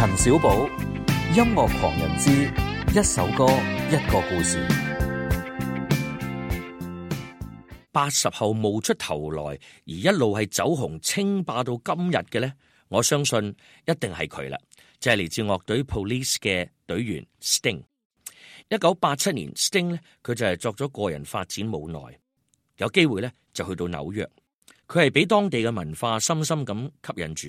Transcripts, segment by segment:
陈小宝，音乐狂人之一首歌一个故事。八十后冒出头来，而一路系走红、称霸到今日嘅呢，我相信一定系佢啦。就系嚟自乐队 Police 嘅队员 Sting。一九八七年，Sting 呢，佢就系作咗个人发展无奈，有机会呢，就去到纽约。佢系俾当地嘅文化深深咁吸引住。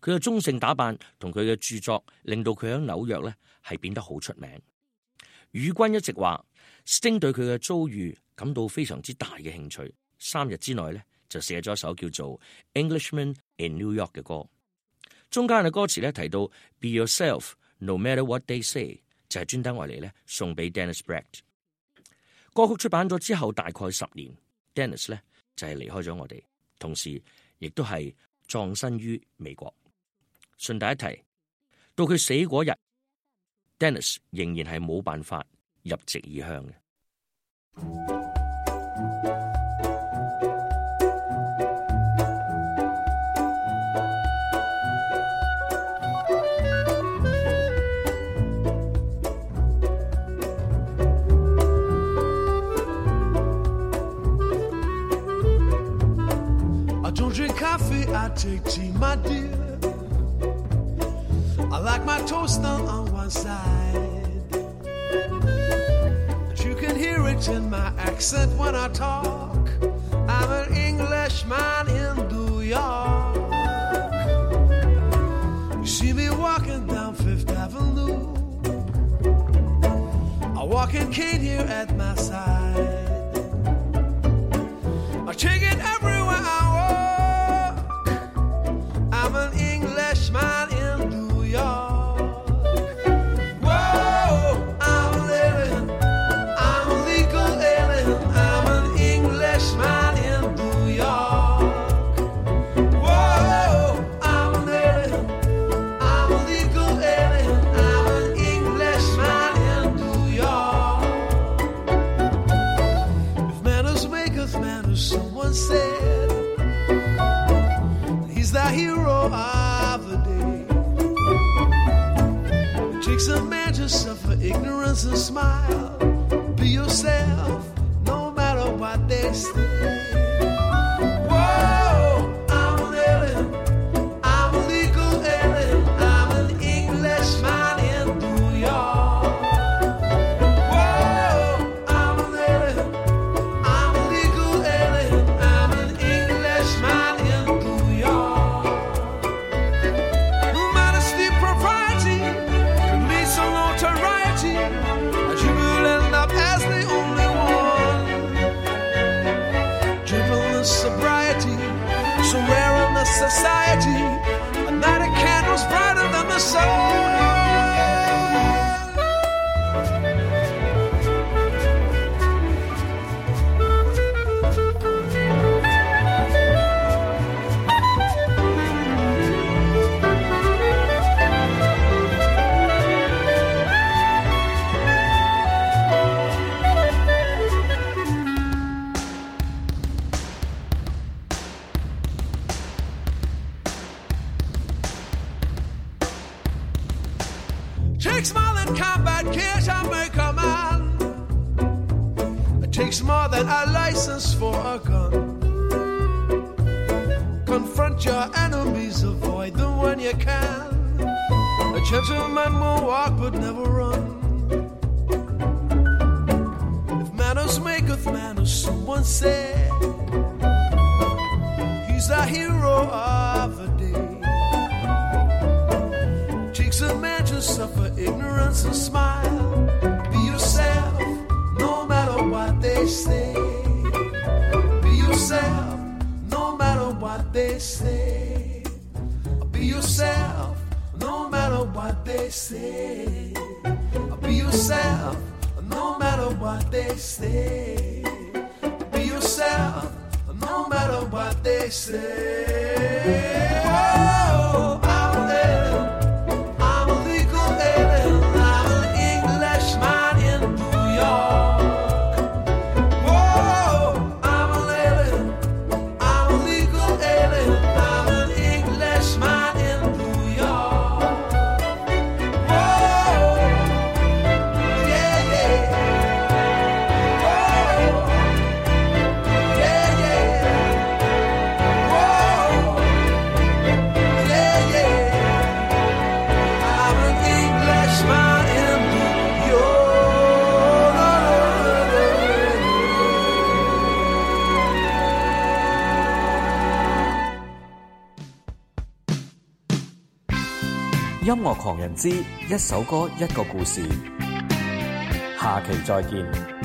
佢嘅中性打扮同佢嘅著作，令到佢喺纽约咧系变得好出名。宇君一直，Sting 对佢嘅遭遇感到非常之大嘅兴趣。三日之内咧就写咗一首叫做《Englishman in New York》嘅歌。中间嘅歌词咧提到 Be yourself, no matter what they say，就系专登愛嚟咧送俾 Dennis Brett。歌曲出版咗之后大概十年，Dennis 咧就系离开咗我哋，同时亦都系葬身于美国。順帶一提，到佢死嗰日，Dennis 仍然係冇辦法入籍异乡嘅。I like my toast on one side. But you can hear it in my accent when I talk. I'm an Englishman in New York. You see me walking down Fifth Avenue. walk in cane here at my side. I take it. someone said he's the hero of the day. It takes a man to suffer ignorance and smile. society takes more than combat to make a man. It takes more than a license for a gun. Confront your enemies, avoid them when you can. A gentleman will walk but never run. If manners maketh man, as someone said, he's a hero of the to imagine suffer ignorance and smile. Be yourself, no matter what they say. Be yourself, no matter what they say. Be yourself, no matter what they say. Be yourself, no matter what they say. Be yourself, no matter what they say. 音樂狂人之一首歌一個故事，下期再見。